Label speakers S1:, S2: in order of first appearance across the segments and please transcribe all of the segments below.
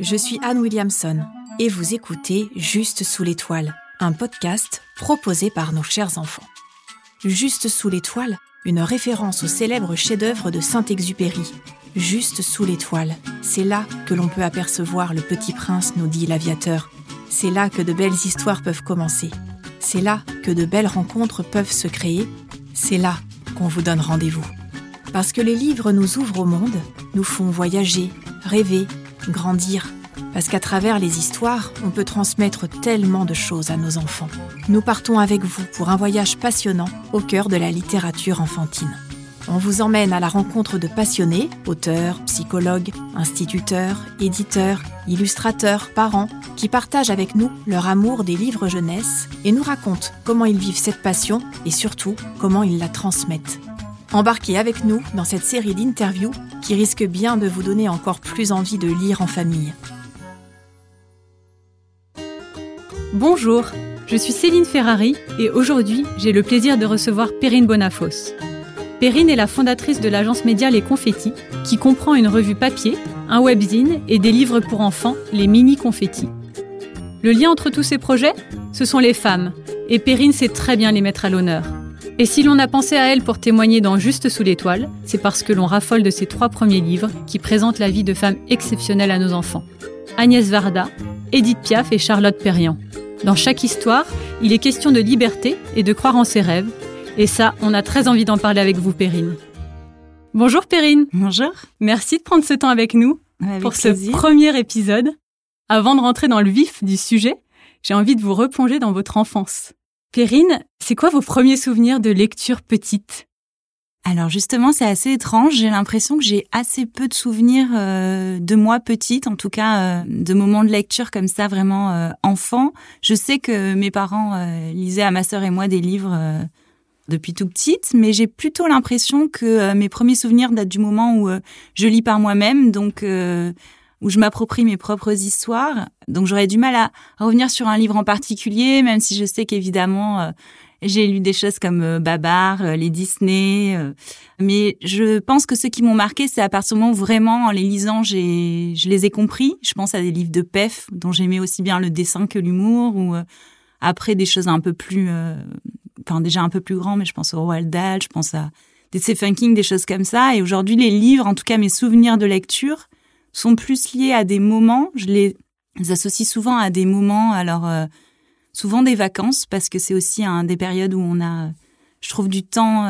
S1: Je suis Anne Williamson et vous écoutez Juste sous l'étoile, un podcast proposé par nos chers enfants. Juste sous l'étoile, une référence au célèbre chef-d'œuvre de Saint-Exupéry. Juste sous l'étoile, c'est là que l'on peut apercevoir le petit prince, nous dit l'aviateur. C'est là que de belles histoires peuvent commencer. C'est là que de belles rencontres peuvent se créer. C'est là qu'on vous donne rendez-vous. Parce que les livres nous ouvrent au monde, nous font voyager, rêver, grandir. Parce qu'à travers les histoires, on peut transmettre tellement de choses à nos enfants. Nous partons avec vous pour un voyage passionnant au cœur de la littérature enfantine. On vous emmène à la rencontre de passionnés, auteurs, psychologues, instituteurs, éditeurs, illustrateurs, parents, qui partagent avec nous leur amour des livres jeunesse et nous racontent comment ils vivent cette passion et surtout comment ils la transmettent. Embarquez avec nous dans cette série d'interviews qui risque bien de vous donner encore plus envie de lire en famille.
S2: Bonjour, je suis Céline Ferrari et aujourd'hui j'ai le plaisir de recevoir Perrine Bonafos. Perrine est la fondatrice de l'agence média Les Confettis, qui comprend une revue papier, un webzine et des livres pour enfants, les Mini Confettis. Le lien entre tous ces projets, ce sont les femmes, et Perrine sait très bien les mettre à l'honneur. Et si l'on a pensé à elle pour témoigner dans Juste sous l'étoile, c'est parce que l'on raffole de ses trois premiers livres qui présentent la vie de femmes exceptionnelles à nos enfants. Agnès Varda, Edith Piaf et Charlotte Perriand. Dans chaque histoire, il est question de liberté et de croire en ses rêves, et ça, on a très envie d'en parler avec vous, Perrine. Bonjour Perrine.
S3: Bonjour.
S2: Merci de prendre ce temps avec nous pour ce premier épisode. Avant de rentrer dans le vif du sujet, j'ai envie de vous replonger dans votre enfance. Perrine, c'est quoi vos premiers souvenirs de lecture petite?
S3: Alors justement, c'est assez étrange. J'ai l'impression que j'ai assez peu de souvenirs euh, de moi petite, en tout cas euh, de moments de lecture comme ça, vraiment euh, enfant. Je sais que mes parents lisaient à ma sœur et moi des livres depuis tout petite, mais j'ai plutôt l'impression que mes premiers souvenirs datent du moment où je lis par moi-même, donc où je m'approprie mes propres histoires. Donc j'aurais du mal à, revenir sur un livre en particulier, même si je sais qu'évidemment j'ai lu des choses comme Babar, les Disney, mais je pense que ceux qui m'ont marqué, c'est à partir du moment où vraiment, en les lisant, j'ai, je les ai compris. Je pense à des livres de Pef, dont j'aimais aussi bien le dessin que l'humour, ou après des choses un peu plus enfin déjà un peu plus grand, mais je pense au Roald Dahl, je pense à des Stephen King, des choses comme ça. Et aujourd'hui, les livres, en tout cas mes souvenirs de lecture, sont plus liés à des moments. Je les associe souvent à des moments, alors euh, souvent des vacances, parce que c'est aussi des périodes où on a, je trouve, du temps.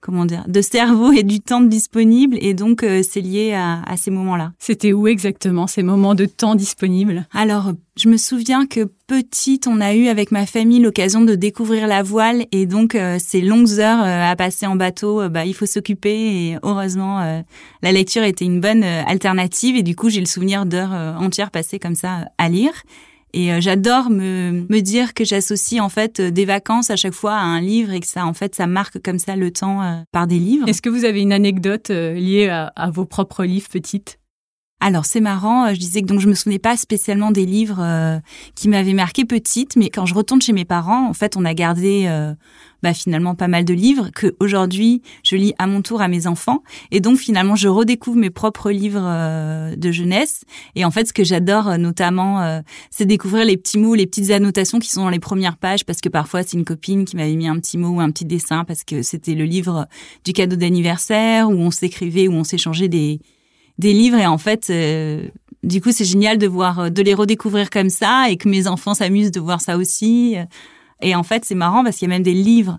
S3: Euh, comment dire, de cerveau et du temps disponible, et donc euh, c'est lié à, à ces moments-là.
S2: C'était où exactement ces moments de temps disponible?
S3: Alors, je me souviens que petite, on a eu avec ma famille l'occasion de découvrir la voile, et donc euh, ces longues heures euh, à passer en bateau, bah il faut s'occuper, et heureusement la lecture était une bonne alternative, et du coup j'ai le souvenir d'heures entières passées comme ça à lire. Et euh, j'adore me, me dire que j'associe en fait euh, des vacances à chaque fois à un livre et que ça en fait ça marque comme ça le temps euh, par des livres.
S2: Est-ce que vous avez une anecdote liée à, à vos propres livres petites?
S3: Alors c'est marrant, je disais que donc je me souvenais pas spécialement des livres qui m'avaient marqué petite, mais quand je retourne chez mes parents, en fait, on a gardé bah, finalement pas mal de livres que aujourd'hui je lis à mon tour à mes enfants. Et donc finalement je redécouvre mes propres livres euh, de jeunesse. Et en fait ce que j'adore euh, notamment euh, c'est découvrir les petits mots les petites annotations qui sont dans les premières pages parce que parfois c'est une copine qui m'avait mis un petit mot ou un petit dessin parce que c'était le livre du cadeau d'anniversaire où on s'écrivait où on s'échangeait des des livres. Et en fait du coup c'est génial de voir de les redécouvrir comme ça et que mes enfants s'amusent de voir ça aussi et en fait, c'est marrant parce qu'il y a même des livres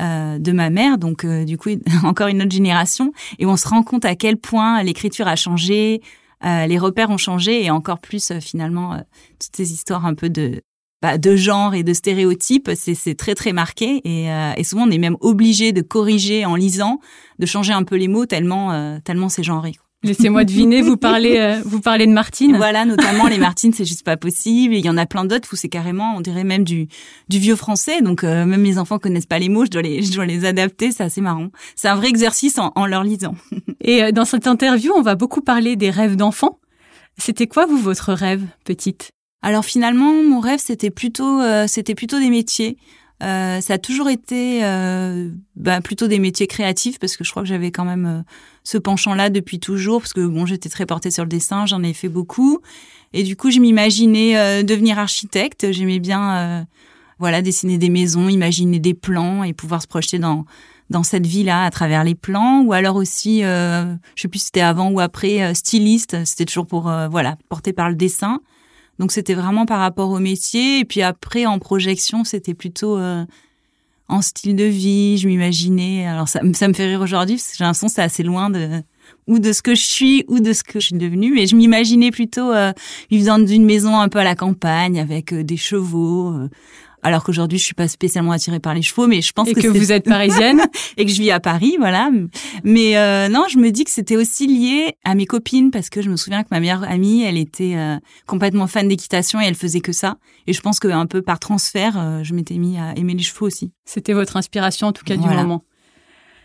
S3: euh, de ma mère, donc euh, du coup encore une autre génération, et on se rend compte à quel point l'écriture a changé, euh, les repères ont changé, et encore plus euh, finalement euh, toutes ces histoires un peu de bah, de genre et de stéréotypes, c'est très très marqué, et, et, souvent on est même obligé de corriger en lisant, de changer un peu les mots tellement tellement c'est genré.
S2: Laissez-moi deviner, vous parlez, euh, vous parlez de Martine.
S3: Voilà, notamment les Martines, c'est juste pas possible. il y en a plein d'autres où c'est carrément, on dirait même du, du vieux français. Donc euh, même mes enfants connaissent pas les mots, je dois les, je dois les adapter. C'est assez marrant. C'est un vrai exercice en, en leur lisant.
S2: Et euh, dans cette interview, on va beaucoup parler des rêves d'enfants. C'était quoi vous votre rêve petite?
S3: Alors finalement, mon rêve c'était plutôt, c'était plutôt des métiers. Euh, ça a toujours été euh, bah, plutôt des métiers créatifs parce que je crois que j'avais quand même euh, ce penchant-là depuis toujours parce que bon j'étais très portée sur le dessin, j'en ai fait beaucoup et du coup je m'imaginais euh, devenir architecte. J'aimais bien euh, voilà dessiner des maisons, imaginer des plans et pouvoir se projeter dans dans cette vie-là à travers les plans ou alors aussi euh, je sais plus si c'était avant ou après euh, styliste. C'était toujours pour voilà porté par le dessin. Donc c'était vraiment par rapport au métier. Et puis après, en projection, c'était plutôt en style de vie. Je m'imaginais. Alors ça, ça me fait rire aujourd'hui parce que j'ai l'impression que c'est assez loin de ou de ce que je suis ou de ce que je suis devenue. Mais je m'imaginais plutôt euh, vivre dans une maison un peu à la campagne avec euh, des chevaux. euh, alors qu'aujourd'hui, je suis pas spécialement attirée par les chevaux, mais je pense
S2: Et
S3: que,
S2: vous êtes parisienne
S3: et que je vis à Paris, voilà. Mais euh, non, je me dis que c'était aussi lié à mes copines parce que je me souviens que ma meilleure amie, elle était euh, complètement fan d'équitation et elle faisait que ça. Et je pense que un peu par transfert, euh, je m'étais mis à aimer les chevaux aussi.
S2: C'était votre inspiration, en tout cas, du moment.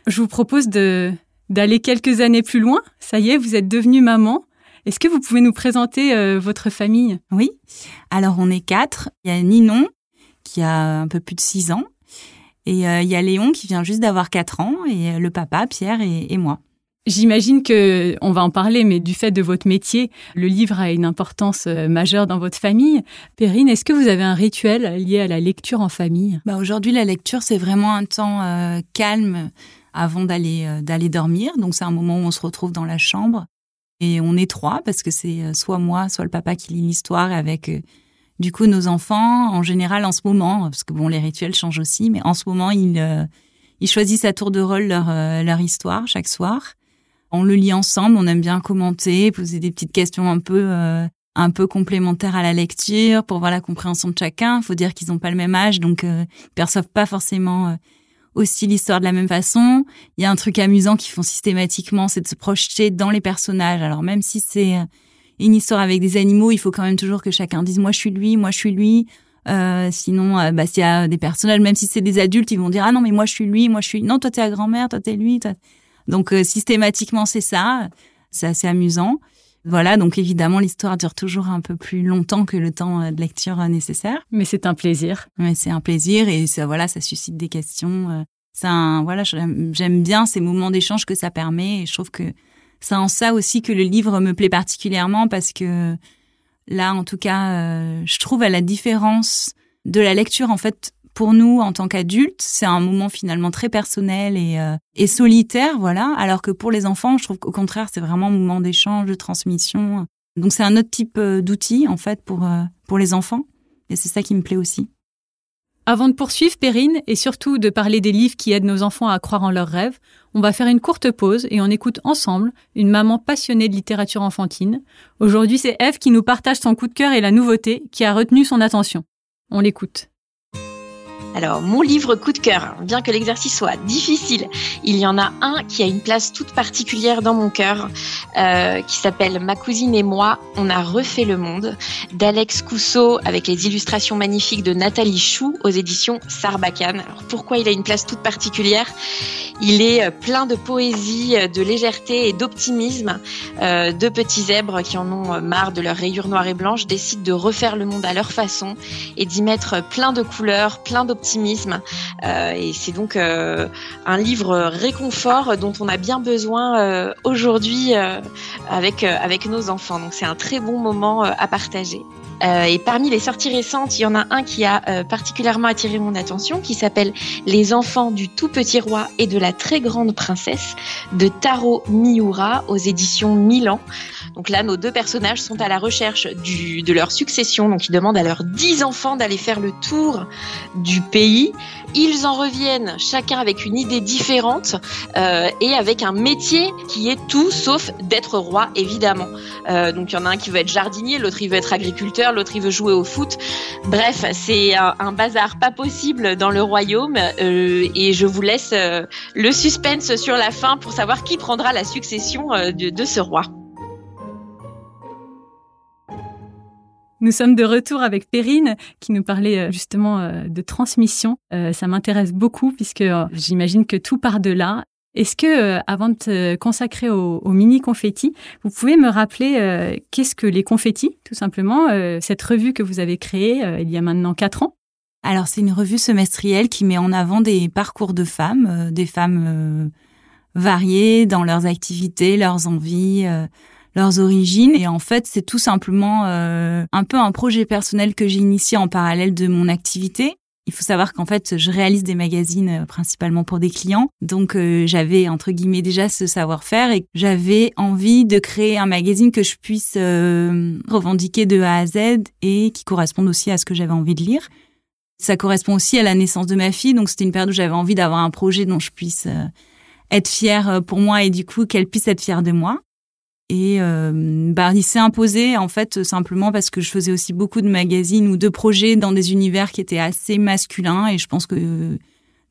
S2: Je vous propose de d'aller quelques années plus loin. Ça y est, vous êtes devenue maman. Est-ce que vous pouvez nous présenter euh, votre famille?
S3: Oui. Alors on est quatre. Il y a Ninon qui a un peu plus de six ans et euh, il y a Léon qui vient juste d'avoir quatre ans et euh, le papa Pierre et, et moi.
S2: J'imagine que on va en parler, mais du fait de votre métier, le livre a une importance euh, majeure dans votre famille. Perrine, est-ce que vous avez un rituel lié à la lecture en famille?
S3: Bah aujourd'hui la lecture c'est vraiment un temps euh, calme avant d'aller euh, d'aller dormir. Donc c'est un moment où on se retrouve dans la chambre et on est trois parce que c'est euh, soit moi soit le papa qui lit l'histoire avec euh, du coup nos enfants en général en ce moment parce que bon les rituels changent aussi mais en ce moment ils euh, choisissent à tour de rôle leur euh, leur histoire chaque soir. On le lit ensemble, on aime bien commenter, poser des petites questions un peu euh, un peu complémentaires à la lecture pour voir la compréhension de chacun. Il faut dire qu'ils n'ont pas le même âge, donc ils perçoivent pas forcément aussi l'histoire de la même façon. Il y a un truc amusant qu'ils font systématiquement, c'est de se projeter dans les personnages. Alors même si c'est une histoire avec des animaux, il faut quand même toujours que chacun dise moi je suis lui, moi je suis lui. Euh, sinon, euh, bah, s'il y a des personnages, même si c'est des adultes, ils vont dire ah non mais moi je suis lui, moi je suis non toi t'es la grand-mère, toi t'es lui. Toi... Donc euh, systématiquement c'est ça, c'est assez amusant. Voilà, donc évidemment l'histoire dure toujours un peu plus longtemps que le temps de lecture nécessaire.
S2: Mais c'est un plaisir.
S3: Mais c'est un plaisir et ça, voilà, ça suscite des questions. C'est un, voilà, j'aime j'aime bien ces moments d'échange que ça permet et je trouve que c'est en ça aussi que le livre me plaît particulièrement parce que là, en tout cas, euh, je trouve à la différence de la lecture, en fait, pour nous, en tant qu'adultes, c'est un moment finalement très personnel et, euh, et solitaire, voilà. Alors que pour les enfants, je trouve qu'au contraire, c'est vraiment un moment d'échange, de transmission. Donc c'est un autre type euh, d'outil, en fait, pour, pour les enfants. Et c'est ça qui me plaît aussi.
S2: Avant de poursuivre, Perrine, et surtout de parler des livres qui aident nos enfants à croire en leurs rêves, on va faire une courte pause et on écoute ensemble une maman passionnée de littérature enfantine. Aujourd'hui, c'est Eve qui nous partage son coup de cœur et la nouveauté qui a retenu son attention. On l'écoute.
S4: Alors, mon livre coup de cœur, bien que l'exercice soit difficile, il y en a un qui a une place toute particulière dans mon cœur, euh, qui s'appelle Ma cousine et moi, on a refait le monde, d'Alex Cousseau, avec les illustrations magnifiques de Nathalie Chou aux éditions Sarbacane. Alors, pourquoi il a une place toute particulière? Il est euh, plein de poésie, euh, de légèreté et d'optimisme. Euh, deux petits zèbres qui en ont marre de leur rayures noires et blanches décident de refaire le monde à leur façon et d'y mettre plein de couleurs, plein d'optimisme. Euh, et c'est donc euh, un livre réconfort dont on a bien besoin euh, aujourd'hui avec avec nos enfants. Donc c'est un très bon moment à partager. Euh, et parmi les sorties récentes, il y en a un qui a euh, particulièrement attiré mon attention, qui s'appelle Les enfants du tout petit roi et de la très grande princesse de Taro Miura aux éditions Milan. Donc là, nos deux personnages sont à la recherche de leur succession. Donc ils demandent à leurs dix enfants d'aller faire le tour du pays. Ils en reviennent chacun avec une idée différente euh, et avec un métier qui est tout sauf d'être roi, évidemment. Euh, donc il y en a un qui veut être jardinier, l'autre il veut être agriculteur, l'autre il veut jouer au foot. Bref, c'est un, bazar pas possible dans le royaume euh, et je vous laisse euh, le suspense sur la fin pour savoir qui prendra la succession euh, de ce roi.
S2: Nous sommes de retour avec Perrine qui nous parlait euh, justement euh, de transmission. Euh, ça m'intéresse beaucoup puisque j'imagine que tout part de là. Est-ce que, avant de te consacrer au, au mini confetti, vous pouvez me rappeler qu'est-ce que les confettis, tout simplement, cette revue que vous avez créée il y a maintenant quatre ans?
S3: Alors c'est une revue semestrielle qui met en avant des parcours de femmes, des femmes variées dans leurs activités, leurs envies, leurs origines. Et en fait, c'est tout simplement un peu un projet personnel que j'ai initié en parallèle de mon activité. Il faut savoir qu'en fait, je réalise des magazines euh, principalement pour des clients. Donc, euh, j'avais, entre guillemets, déjà ce savoir-faire et j'avais envie de créer un magazine que je puisse euh, revendiquer de A à Z et qui corresponde aussi à ce que j'avais envie de lire. Ça correspond aussi à la naissance de ma fille. Donc, c'était une période où j'avais envie d'avoir un projet dont je puisse être fière pour moi et du coup, qu'elle puisse être fière de moi. Et euh, bah, il s'est imposé en fait simplement parce que je faisais aussi beaucoup de magazines ou de projets dans des univers qui étaient assez masculins et je pense que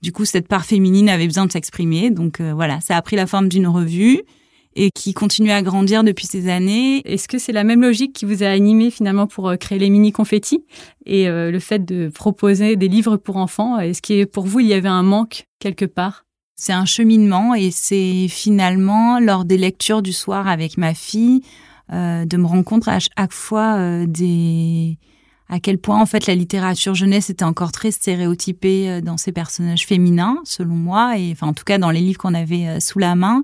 S3: du coup cette part féminine avait besoin de s'exprimer. Donc euh, voilà, ça a pris la forme d'une revue et qui continue à grandir depuis ces années.
S2: Est-ce que c'est la même logique qui vous a animé finalement pour euh, créer les mini confettis et le fait de proposer des livres pour enfants? Est-ce que pour vous il y avait un manque quelque part?
S3: C'est un cheminement et c'est finalement lors des lectures du soir avec ma fille euh, de me rendre compte à chaque fois euh, des à quel point en fait la littérature jeunesse était encore très stéréotypée euh, dans ses personnages féminins selon moi et enfin en tout cas dans les livres qu'on avait sous la main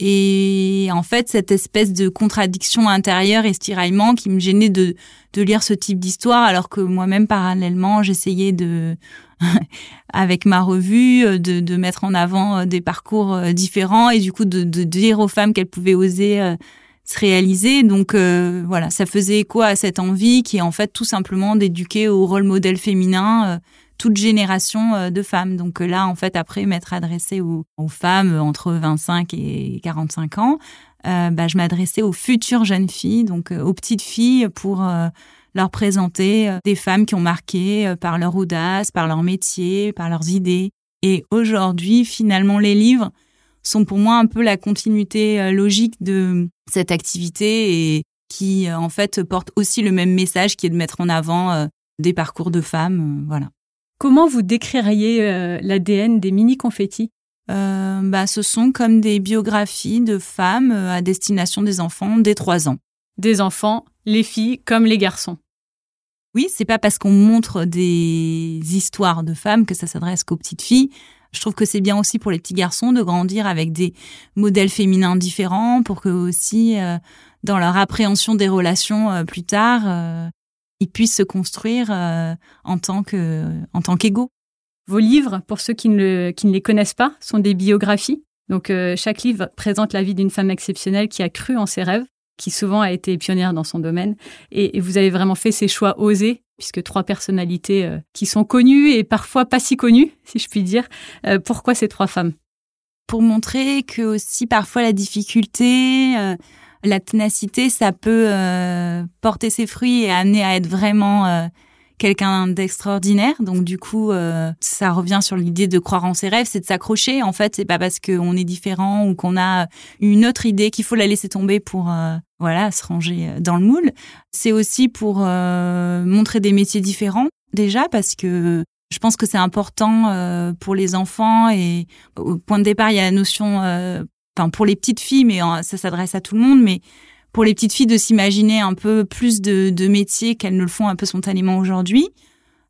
S3: et en fait, cette espèce de contradiction intérieure et tiraillement qui me gênait de, de lire ce type d'histoire, alors que moi-même, parallèlement, j'essayais de, avec ma revue, de, de, mettre en avant euh, des parcours euh, différents et du coup de, de dire aux femmes qu'elles pouvaient oser euh, se réaliser. Donc voilà, ça faisait écho à cette envie qui est en fait tout simplement d'éduquer au rôle modèle féminin toute génération euh, de femmes. Donc euh, là, en fait, après m'être adressée aux, femmes entre 25 et 45 ans, euh, bah, je m'adressais aux futures jeunes filles, donc aux petites filles, pour leur présenter des femmes qui ont marqué par leur audace, par leur métier, par leurs idées. Et aujourd'hui, finalement, les livres sont pour moi un peu la continuité logique de cette activité et qui, en fait, porte aussi le même message qui est de mettre en avant des parcours de femmes. Voilà.
S2: Comment vous décririez euh, l'ADN des mini confettis
S3: euh, bah, ce sont comme des biographies de femmes euh, à destination des enfants dès 3 ans.
S2: Des enfants, les filles comme les garçons.
S3: Oui, c'est pas parce qu'on montre des histoires de femmes que ça s'adresse qu'aux petites filles. Je trouve que c'est bien aussi pour les petits garçons de grandir avec des modèles féminins différents pour que aussi dans leur appréhension des relations plus tard, ils puissent se construire euh, en tant que en tant qu'égaux.
S2: Vos livres, pour ceux qui ne, qui ne les connaissent pas, sont des biographies. Donc euh, chaque livre présente la vie d'une femme exceptionnelle qui a cru en ses rêves, qui souvent a été pionnière dans son domaine. Et, vous avez vraiment fait ces choix osés, puisque trois personnalités euh, qui sont connues et parfois pas si connues, si je puis dire. pourquoi ces trois femmes?
S3: Pour montrer que aussi parfois la difficulté la ténacité, ça peut euh, porter ses fruits et amener à être vraiment euh, quelqu'un d'extraordinaire. Donc du coup, euh, ça revient sur l'idée de croire en ses rêves, c'est de s'accrocher. En fait, c'est pas parce qu'on est différent ou qu'on a une autre idée qu'il faut la laisser tomber pour voilà se ranger dans le moule. C'est aussi pour montrer des métiers différents déjà parce que je pense que c'est important pour les enfants et au point de départ, il y a la notion pour les petites filles, mais ça s'adresse à tout le monde, mais pour les petites filles de s'imaginer un peu plus de, métiers qu'elles ne le font un peu spontanément aujourd'hui,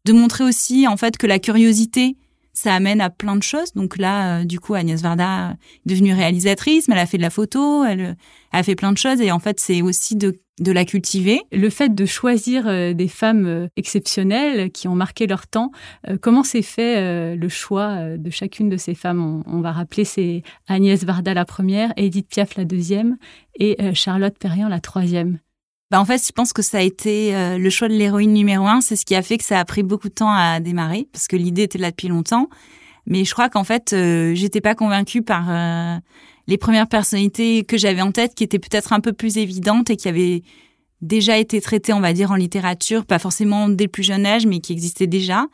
S3: de montrer aussi en fait que la curiosité ça amène à plein de choses. Donc là, euh, du coup, Agnès Varda est devenue réalisatrice, mais elle a fait de la photo, elle, elle a fait plein de choses. Et en fait, c'est aussi de de la cultiver.
S2: Le fait de choisir euh, des femmes euh, exceptionnelles qui ont marqué leur temps, euh, comment s'est fait le choix de chacune de ces femmes? On, va rappeler, c'est Agnès Varda la première, Edith Piaf la deuxième et Charlotte Perriand la troisième.
S3: Bah en fait, je pense que ça a été le choix de l'héroïne numéro un. C'est ce qui a fait que ça a pris beaucoup de temps à démarrer, parce que l'idée était là depuis longtemps. Mais je crois qu'en fait, j'étais pas convaincue par les premières personnalités que j'avais en tête qui étaient peut-être un peu plus évidentes et qui avaient déjà été traitées, on va dire, en littérature, pas forcément dès le plus jeune âge, mais qui existaient déjà.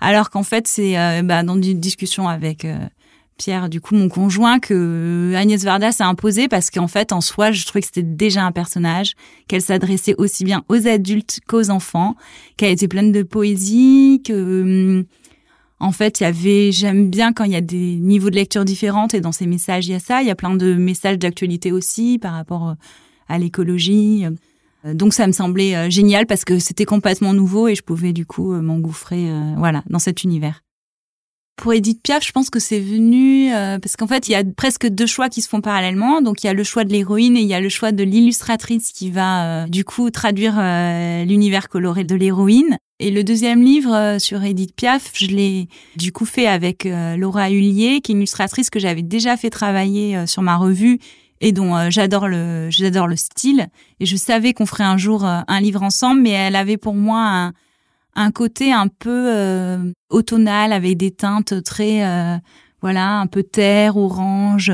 S3: Alors qu'en fait, c'est euh, bah, dans une discussion avec euh, Pierre, du coup, mon conjoint, que Agnès Varda s'est imposée parce qu'en fait, en soi, je trouvais que c'était déjà un personnage, qu'elle s'adressait aussi bien aux adultes qu'aux enfants, qu'elle était pleine de poésie, que hum, en fait, il y avait, j'aime bien quand il y a des niveaux de lecture différents et dans ces messages, il y a ça. Il y a plein de messages d'actualité aussi par rapport euh, à l'écologie, Donc ça me semblait génial parce que c'était complètement nouveau et je pouvais du coup m'engouffrer voilà dans cet univers. Pour Edith Piaf, je pense que c'est venu euh, parce qu'en fait, il y a presque deux choix qui se font parallèlement. Donc, il y a le choix de l'héroïne et il y a le choix de l'illustratrice qui va euh, du coup traduire euh, l'univers coloré de l'héroïne. Et le deuxième livre sur Edith Piaf, je l'ai du coup fait avec Laura Hullier, qui est illustratrice que j'avais déjà fait travailler sur ma revue et dont j'adore le j'adore le style. Et je savais qu'on ferait un jour un livre ensemble, mais elle avait pour moi un un côté un peu euh, automnal avec des teintes très euh, voilà un peu terre orange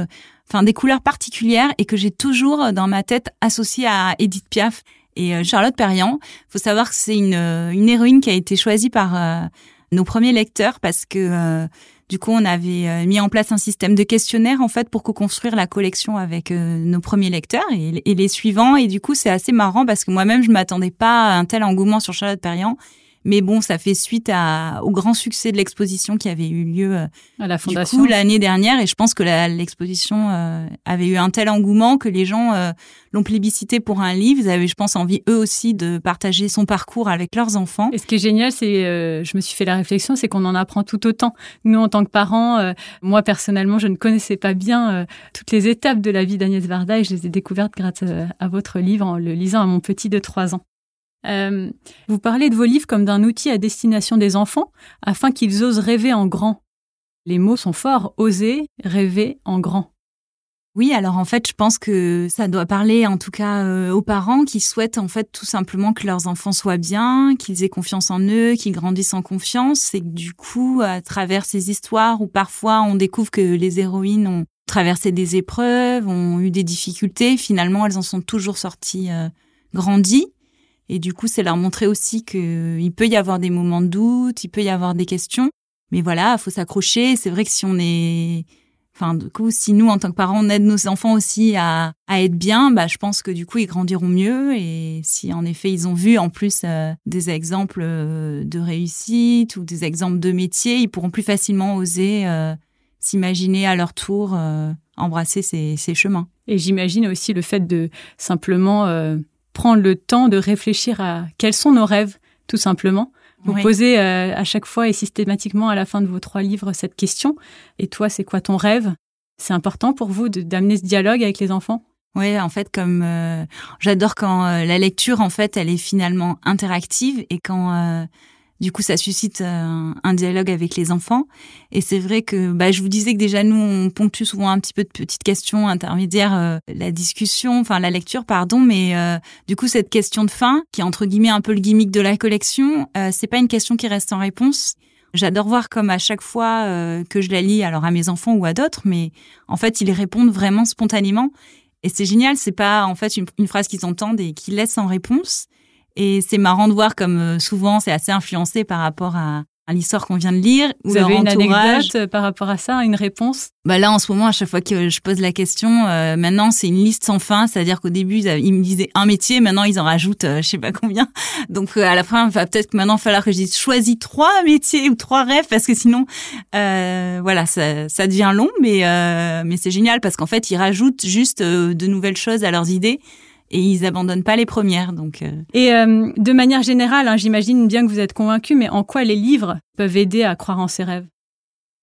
S3: enfin des couleurs particulières et que j'ai toujours dans ma tête associées à Edith Piaf et euh, Charlotte Perriand faut savoir que c'est une, une héroïne qui a été choisie par nos premiers lecteurs parce que du coup, on avait mis en place un système de questionnaires en fait pour co-construire la collection avec nos premiers lecteurs et, et, les suivants. Et du coup, c'est assez marrant parce que moi-même, je m'attendais pas à un tel engouement sur Charlotte Perriand. Mais bon, ça fait suite à, au grand succès de l'exposition qui avait eu lieu euh,
S2: à la fondation
S3: l'année dernière. Et je pense que l'exposition euh, avait eu un tel engouement que les gens euh, l'ont plébiscité pour un livre. Ils avaient, je pense, envie eux aussi de partager son parcours avec leurs enfants.
S2: Et ce qui est génial, c'est, je me suis fait la réflexion, c'est qu'on en apprend tout autant. Nous, en tant que parents, moi personnellement, je ne connaissais pas bien toutes les étapes de la vie d'Agnès Varda et je les ai découvertes grâce à votre livre en le lisant à mon petit de 3 ans. Euh, vous parlez de vos livres comme d'un outil à destination des enfants afin qu'ils osent rêver en grand. Les mots sont forts, oser rêver en grand.
S3: Oui, alors en fait, je pense que ça doit parler en tout cas euh, aux parents qui souhaitent en fait tout simplement que leurs enfants soient bien, qu'ils aient confiance en eux, qu'ils grandissent en confiance et que du coup, à travers ces histoires où parfois on découvre que les héroïnes ont traversé des épreuves, ont eu des difficultés, finalement elles en sont toujours sorties euh, grandies et du coup, c'est leur montrer aussi qu'il peut y avoir des moments de doute, il peut y avoir des questions. Mais voilà, il faut s'accrocher. C'est vrai que si on est, enfin, du coup, si nous, en tant que parents, on aide nos enfants aussi à, être bien, bah, je pense que du coup, ils grandiront mieux. Et si en effet, ils ont vu en plus euh, des exemples euh, de réussite ou des exemples de métier, ils pourront plus facilement oser euh, s'imaginer à leur tour embrasser ces chemins.
S2: Et j'imagine aussi le fait de simplement prendre le temps de réfléchir à quels sont nos rêves, tout simplement. Vous posez euh, à chaque fois et systématiquement à la fin de vos trois livres cette question. Et toi, c'est quoi ton rêve? C'est important pour vous d'amener ce dialogue avec les enfants?
S3: Oui, en fait, comme euh, j'adore quand euh, la lecture, en fait, elle est finalement interactive et quand du coup, ça suscite euh, un, dialogue avec les enfants. Et c'est vrai que bah, je vous disais que déjà, nous, on ponctue souvent un petit peu de petites questions intermédiaires, euh, la discussion, enfin la lecture, pardon. Mais euh, du coup, cette question de fin, qui est entre guillemets un peu le gimmick de la collection, c'est pas une question qui reste sans réponse. J'adore voir comme à chaque fois que je la lis, alors à mes enfants ou à d'autres, mais en fait, ils répondent vraiment spontanément. Et c'est génial, c'est pas en fait une, une phrase qu'ils entendent et qu'ils laissent en réponse. Et c'est marrant de voir comme euh, souvent c'est assez influencé par rapport à, l'histoire qu'on vient de lire.
S2: Vous avez une anecdote euh, par rapport à ça, une réponse?
S3: Bah là, en ce moment, à chaque fois que je pose la question, euh, maintenant c'est une liste sans fin. C'est-à-dire qu'au début, ils, me disaient un métier, maintenant ils en rajoutent, je sais pas combien. Donc à la fin, il va peut-être que maintenant falloir que je dise choisis trois métiers ou trois rêves parce que sinon, voilà, ça, ça devient long. Mais mais c'est génial parce qu'en fait, ils rajoutent juste de nouvelles choses à leurs idées et ils abandonnent pas les premières. Donc. Euh.
S2: Et euh, de manière générale, hein, j'imagine bien que vous êtes convaincu, mais en quoi les livres peuvent aider à croire en ses rêves?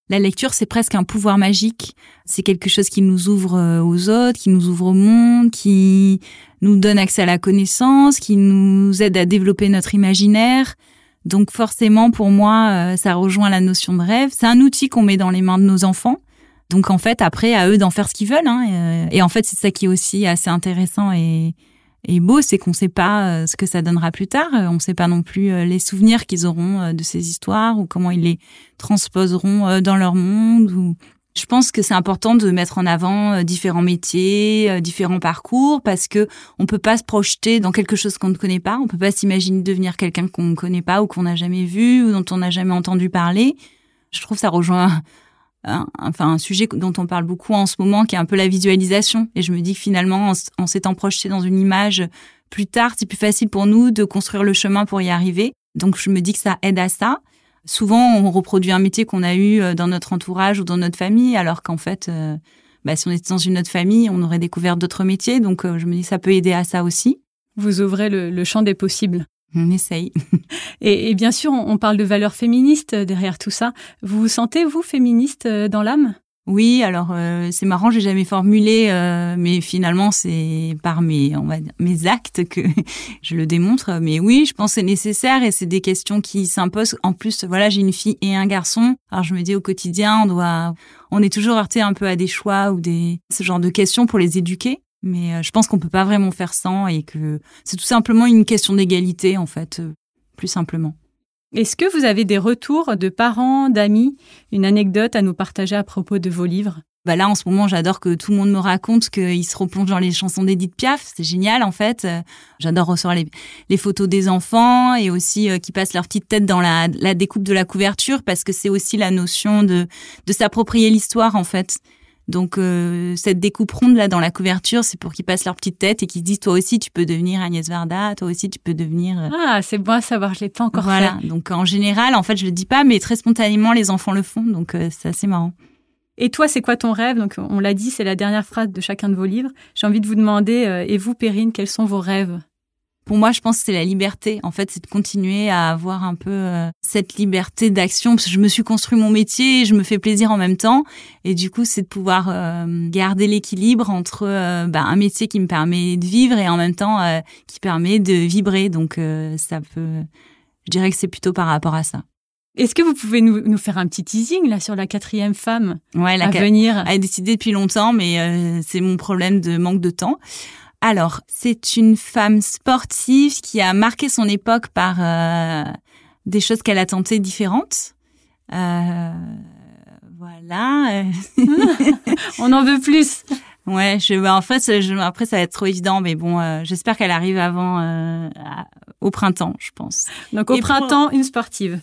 S3: La lecture, c'est presque un pouvoir magique. C'est quelque chose qui nous ouvre euh, aux autres, qui nous ouvre au monde, qui nous donne accès à la connaissance, qui nous aide à développer notre imaginaire. Donc forcément, pour moi, ça rejoint la notion de rêve. C'est un outil qu'on met dans les mains de nos enfants donc en fait, après, à eux d'en faire ce qu'ils veulent. Hein, et, en fait, c'est ça qui est aussi assez intéressant et, et beau, c'est qu'on ne sait pas euh, ce que ça donnera plus tard. On ne sait pas non plus euh, les souvenirs qu'ils auront euh, de ces histoires ou comment ils les transposeront dans leur monde. Ou... Je pense que c'est important de mettre en avant différents métiers, différents parcours, parce que on peut pas se projeter dans quelque chose qu'on ne connaît pas. On peut pas s'imaginer devenir quelqu'un qu'on ne connaît pas ou qu'on n'a jamais vu ou dont on n'a jamais entendu parler. Je trouve ça rejoint enfin un sujet dont on parle beaucoup en ce moment, qui est un peu la visualisation. Et je me dis que finalement, en, s'étant projeté dans une image, plus tard, c'est plus facile pour nous de construire le chemin pour y arriver. Donc je me dis que ça aide à ça. Souvent, on reproduit un métier qu'on a eu euh, dans notre entourage ou dans notre famille, alors qu'en fait, euh, bah, si on était dans une autre famille, on aurait découvert d'autres métiers. Donc euh, je me dis que ça peut aider à ça aussi.
S2: Vous ouvrez le, champ des possibles.
S3: On essaye.
S2: Et, bien sûr, on parle de valeurs féministes derrière tout ça. Vous vous sentez, vous, féministe dans l'âme?
S3: Oui, alors euh, c'est marrant, j'ai jamais formulé, euh, mais finalement c'est par mes, on va dire, mes actes que je le démontre. Mais oui, je pense que c'est nécessaire et c'est des questions qui s'imposent. En plus, voilà, j'ai une fille et un garçon. Alors je me dis au quotidien, on doit, on est toujours heurté un peu à des choix ou des ce genre de questions pour les éduquer. Mais euh, je pense qu'on peut pas vraiment faire sans et que c'est tout simplement une question d'égalité en fait, plus simplement.
S2: Est-ce que vous avez des retours de parents, d'amis, une anecdote à nous partager à propos de vos livres?
S3: Bah là, en ce moment, j'adore que tout le monde me raconte qu'ils se replongent dans les chansons d'Edith Piaf. C'est génial, en fait. Euh, j'adore recevoir les, photos des enfants et aussi euh, qu'ils passent leur petite tête dans la, la découpe de la couverture parce que c'est aussi la notion de, de s'approprier l'histoire, en fait. Donc euh, cette découpe ronde là dans la couverture, c'est pour qu'ils passent leur petite tête et qu'ils disent toi aussi tu peux devenir Agnès Varda, toi aussi tu peux devenir.
S2: Euh, ah c'est bon à savoir, je l'ai pas encore
S3: voilà. Donc en général, en fait, je le dis pas, mais très spontanément les enfants le font, donc euh, c'est assez marrant.
S2: Et toi, c'est quoi ton rêve? Donc on l'a dit, c'est la dernière phrase de chacun de vos livres. J'ai envie de vous demander, et vous, Perrine, quels sont vos rêves?
S3: Pour moi, je pense que c'est la liberté. En fait, c'est de continuer à avoir un peu euh, cette liberté d'action. Parce que je me suis construit mon métier et je me fais plaisir en même temps. Et du coup, c'est de pouvoir euh, garder l'équilibre entre euh, bah, un métier qui me permet de vivre et en même temps qui permet de vibrer. Donc, ça peut. Je dirais que c'est plutôt par rapport à ça.
S2: Est-ce que vous pouvez nous, nous, faire un petit teasing là sur la quatrième femme
S3: ouais,
S2: la à venir?
S3: Elle est décidée depuis longtemps, mais c'est mon problème de manque de temps. Alors, c'est une femme sportive qui a marqué son époque par euh, des choses qu'elle a tentées différentes. Euh, voilà.
S2: On en veut plus.
S3: Ouais, je, bah, en fait, je, après ça va être trop évident, mais bon, euh, j'espère qu'elle arrive avant, au printemps, je pense.
S2: Donc au printemps, une sportive.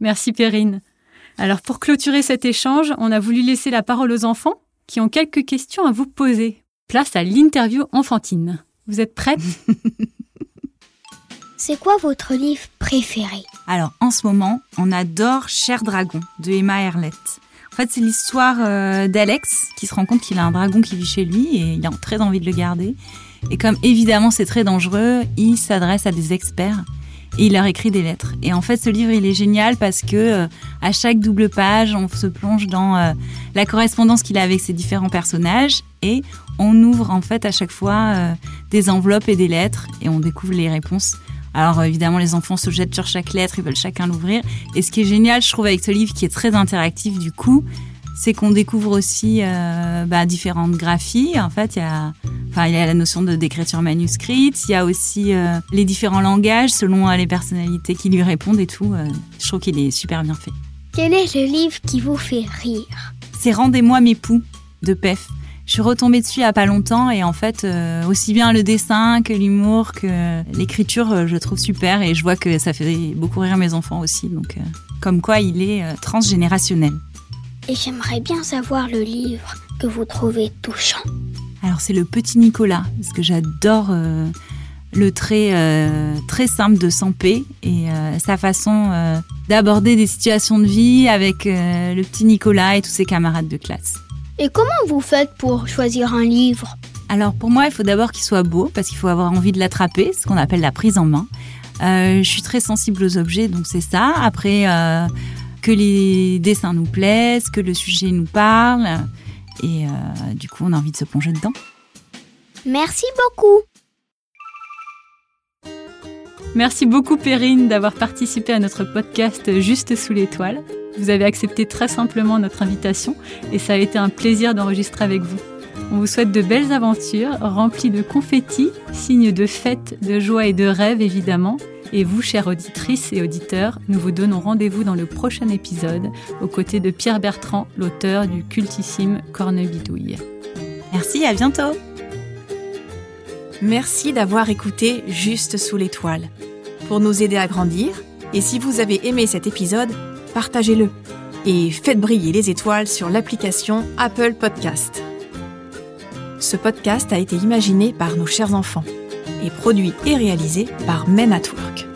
S2: Merci Perrine. Alors pour clôturer cet échange, on a voulu laisser la parole aux enfants qui ont quelques questions à vous poser. Place à l'interview enfantine. Vous êtes prête
S5: C'est quoi votre livre préféré?
S3: Alors, en ce moment, on adore Cher Dragon de Emma Herlett. En fait, c'est l'histoire euh, d'Alex qui se rend compte qu'il a un dragon qui vit chez lui et il a très envie de le garder. Et comme évidemment c'est très dangereux, il s'adresse à des experts et il leur écrit des lettres. Et en fait, ce livre, il est génial parce que euh, à chaque double page, on se plonge dans euh, la correspondance qu'il a avec ses différents personnages et on ouvre en fait à chaque fois euh, des enveloppes et des lettres et on découvre les réponses. Alors évidemment, les enfants se jettent sur chaque lettre, ils veulent chacun l'ouvrir. Et ce qui est génial, je trouve, avec ce livre qui est très interactif du coup, c'est qu'on découvre aussi euh, bah, différentes graphies. En fait, il y a, enfin, il y a la notion de d'écriture manuscrite. Il y a aussi euh, les différents langages selon euh, les personnalités qui lui répondent et tout. je trouve qu'il est super bien fait.
S5: Quel est le livre qui vous fait rire?
S3: C'est Rendez-moi mes poux de Pef. Je suis retombée dessus il y a pas longtemps et en fait, aussi bien le dessin que l'humour que l'écriture, je trouve super et je vois que ça fait beaucoup rire mes enfants aussi. Donc, comme quoi, il est transgénérationnel
S5: et j'aimerais bien savoir le livre que vous trouvez touchant.
S3: Alors c'est le petit Nicolas, parce que j'adore euh, le trait euh, très simple de Sampé et euh, sa façon d'aborder des situations de vie avec le petit Nicolas et tous ses camarades de classe.
S5: Et comment vous faites pour choisir un livre?
S3: Alors pour moi, il faut d'abord qu'il soit beau, parce qu'il faut avoir envie de l'attraper, ce qu'on appelle la prise en main. je suis très sensible aux objets, donc c'est ça. Après que les dessins nous plaisent, que le sujet nous parle. Et euh, du coup, on a envie de se plonger dedans.
S5: Merci beaucoup.
S2: Merci beaucoup Perrine d'avoir participé à notre podcast Juste sous l'étoile. Vous avez accepté très simplement notre invitation et ça a été un plaisir d'enregistrer avec vous. On vous souhaite de belles aventures remplies de confettis, signes de fête, de joie et de rêve évidemment, et vous, chères auditrices et auditeurs, nous vous donnons rendez-vous dans le prochain épisode aux côtés de Pierre Bertrand, l'auteur du cultissime Cornebidouille.
S3: Merci, à bientôt.
S1: Merci d'avoir écouté Juste sous l'étoile. Pour nous aider à grandir, et si vous avez aimé cet épisode, partagez-le et faites briller les étoiles sur l'application Apple Podcast. Ce podcast a été imaginé par nos chers enfants et produit et réalisé par Men at Work.